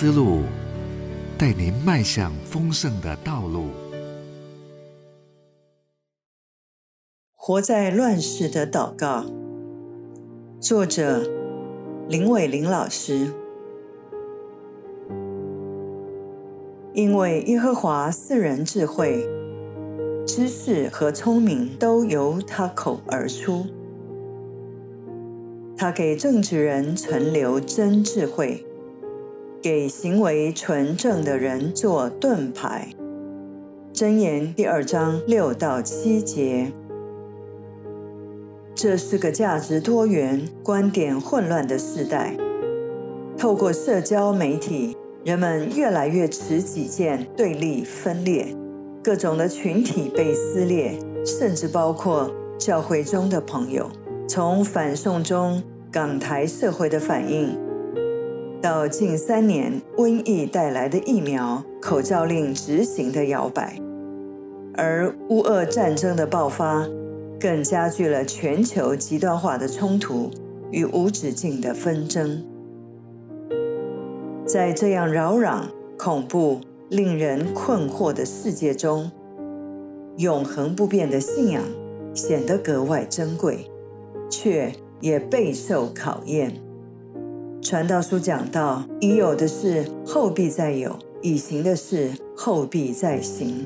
思路，带您迈向丰盛的道路。活在乱世的祷告，作者林伟林老师。因为耶和华四人智慧、知识和聪明都由他口而出。他给正直人存留真智慧，给行为纯正的人做盾牌。箴言第二章六到七节。这是个价值多元、观点混乱的时代。透过社交媒体，人们越来越持己见、对立分裂，各种的群体被撕裂，甚至包括教会中的朋友。从反送中。港台社会的反应，到近三年瘟疫带来的疫苗口罩令执行的摇摆，而乌俄战争的爆发，更加剧了全球极端化的冲突与无止境的纷争。在这样扰攘、恐怖、令人困惑的世界中，永恒不变的信仰显得格外珍贵，却。也备受考验。传道书讲到：已有的事后必再有，已行的事后必再行。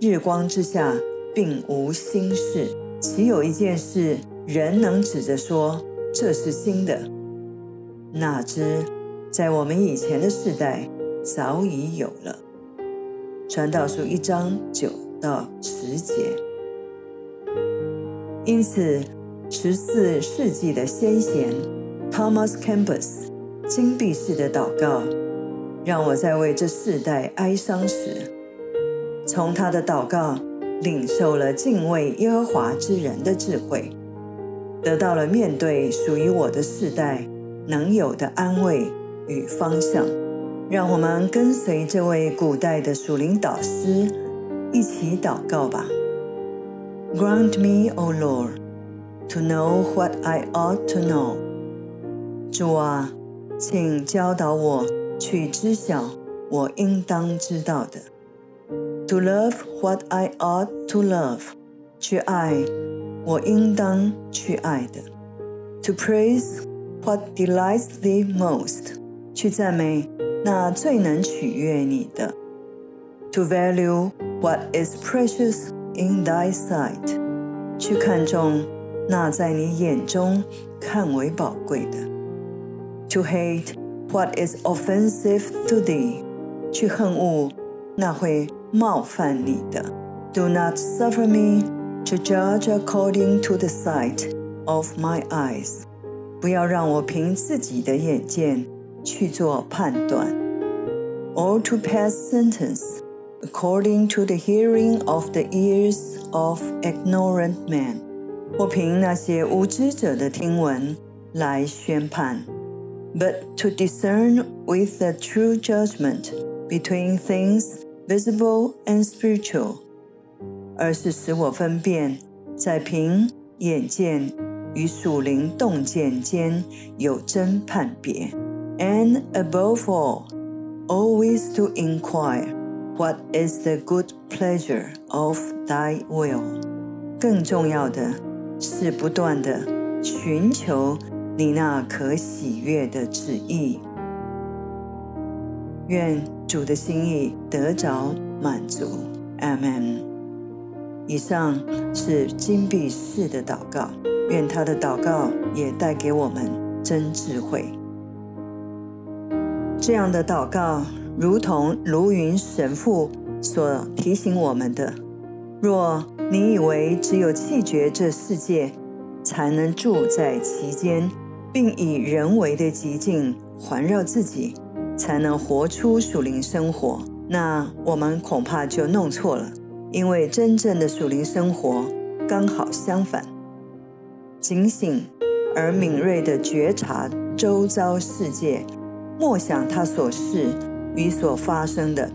日光之下并无新事，岂有一件事人能指着说这是新的？哪知在我们以前的世代早已有了。传道书一章九到十节。因此。十四世纪的先贤 Thomas Campus 金币式的祷告，让我在为这世代哀伤时，从他的祷告领受了敬畏耶和华之人的智慧，得到了面对属于我的世代能有的安慰与方向。让我们跟随这位古代的属灵导师一起祷告吧。Grant me, O Lord. To know what I ought to know，主啊，请教导我去知晓我应当知道的。To love what I ought to love，去爱我应当去爱的。To praise what delights thee most，去赞美那最能取悦你的。To value what is precious in thy sight，去看重。那在你眼中看为宝贵的 ，to hate what is offensive to thee，去恨恶那会冒犯你的。Do not suffer me to judge according to the sight of my eyes，不要让我凭自己的眼见去做判断，or to pass sentence according to the hearing of the ears of ignorant men。或凭那些无知者的听闻来宣判 ，but to discern with the true judgment between things visible and spiritual，而是使我分辨在凭眼见与属灵洞见间有真判别，and above all, always to inquire what is the good pleasure of Thy will。更重要的。是不断的寻求 你那可喜悦的旨意，愿主的心意得着满足。阿门。以上是金币式的祷告，愿他的祷告也带给我们真智慧。这样的祷告，如同卢云神父所提醒我们的。若你以为只有气绝这世界才能住在其间，并以人为的极境环绕自己，才能活出属灵生活，那我们恐怕就弄错了。因为真正的属灵生活刚好相反：警醒而敏锐地觉察周遭世界，默想他所是与所发生的，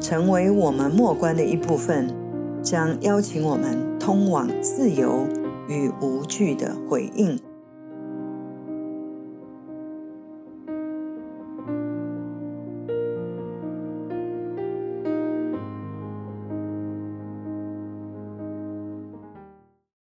成为我们末观的一部分。将邀请我们通往自由与无惧的回应。